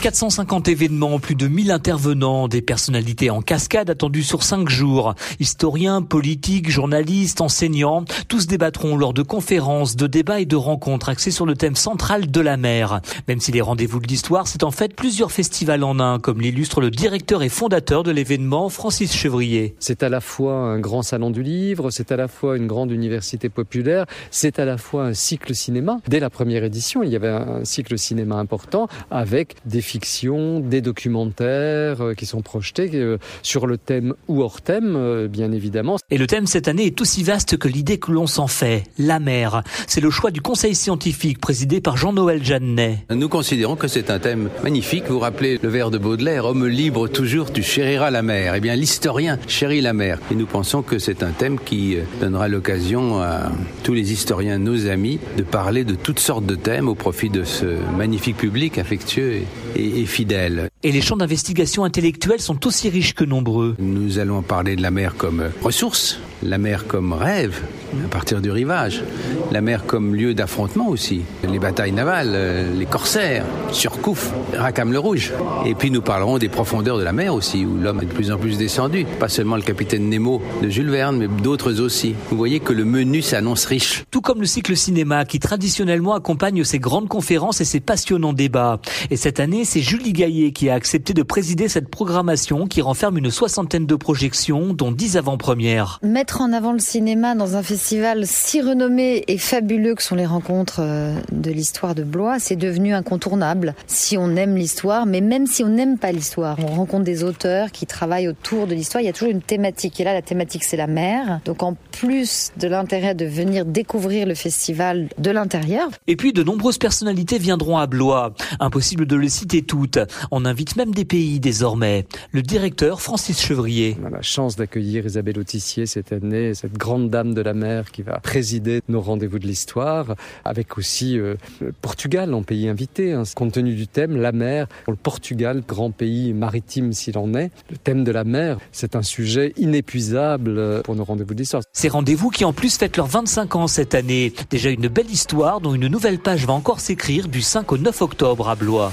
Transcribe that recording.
450 événements, plus de 1000 intervenants, des personnalités en cascade attendues sur 5 jours. Historiens, politiques, journalistes, enseignants, tous débattront lors de conférences, de débats et de rencontres axés sur le thème central de la mer. Même si les rendez-vous de l'histoire, c'est en fait plusieurs festivals en un, comme l'illustre le directeur et fondateur de l'événement, Francis Chevrier. C'est à la fois un grand salon du livre, c'est à la fois une grande université populaire, c'est à la fois un cycle cinéma. Dès la première édition, il y avait un cycle cinéma important avec des fiction, des documentaires euh, qui sont projetés euh, sur le thème ou hors thème, euh, bien évidemment. Et le thème cette année est aussi vaste que l'idée que l'on s'en fait, la mer. C'est le choix du conseil scientifique présidé par Jean-Noël Jeannet. Nous considérons que c'est un thème magnifique. Vous rappelez le vers de Baudelaire, homme libre toujours, tu chériras la mer. Eh bien, l'historien chérit la mer. Et nous pensons que c'est un thème qui donnera l'occasion à tous les historiens, nos amis, de parler de toutes sortes de thèmes au profit de ce magnifique public affectueux et et, fidèle. Et les champs d'investigation intellectuelle sont aussi riches que nombreux. Nous allons parler de la mer comme ressource, la mer comme rêve à partir du rivage, la mer comme lieu d'affrontement aussi, les batailles navales, euh, les corsaires, Surcouf, Racam le Rouge. Et puis nous parlerons des profondeurs de la mer aussi, où l'homme est de plus en plus descendu. Pas seulement le capitaine Nemo de Jules Verne, mais d'autres aussi. Vous voyez que le menu s'annonce riche. Tout comme le cycle cinéma qui traditionnellement accompagne ces grandes conférences et ces passionnants débats. Et cette année, c'est Julie Gaillet qui a accepté de présider cette programmation qui renferme une soixantaine de projections, dont dix avant-premières. Mettre en avant le cinéma dans un festival si renommé et fabuleux que sont les rencontres euh, de l'histoire de Blois, c'est devenu incontournable si on aime l'histoire, mais même si on n'aime pas l'histoire. On rencontre des auteurs qui travaillent autour de l'histoire, il y a toujours une thématique. Et là, la thématique, c'est la mer. Donc en plus de l'intérêt de venir découvrir le festival de l'intérieur. Et puis de nombreuses personnalités viendront à Blois. Impossible de les citer toutes. On invite même des pays désormais. Le directeur Francis Chevrier. On a la chance d'accueillir Isabelle Autissier cette année, cette grande dame de la mer qui va présider nos rendez-vous de l'histoire, avec aussi euh, le Portugal en pays invité. Hein. Compte tenu du thème, la mer, pour le Portugal, grand pays maritime s'il en est, le thème de la mer, c'est un sujet inépuisable euh, pour nos rendez-vous de l'histoire. Ces rendez-vous qui en plus fêtent leurs 25 ans cette année. Déjà une belle histoire dont une nouvelle page va encore s'écrire du 5 au 9 octobre à Blois.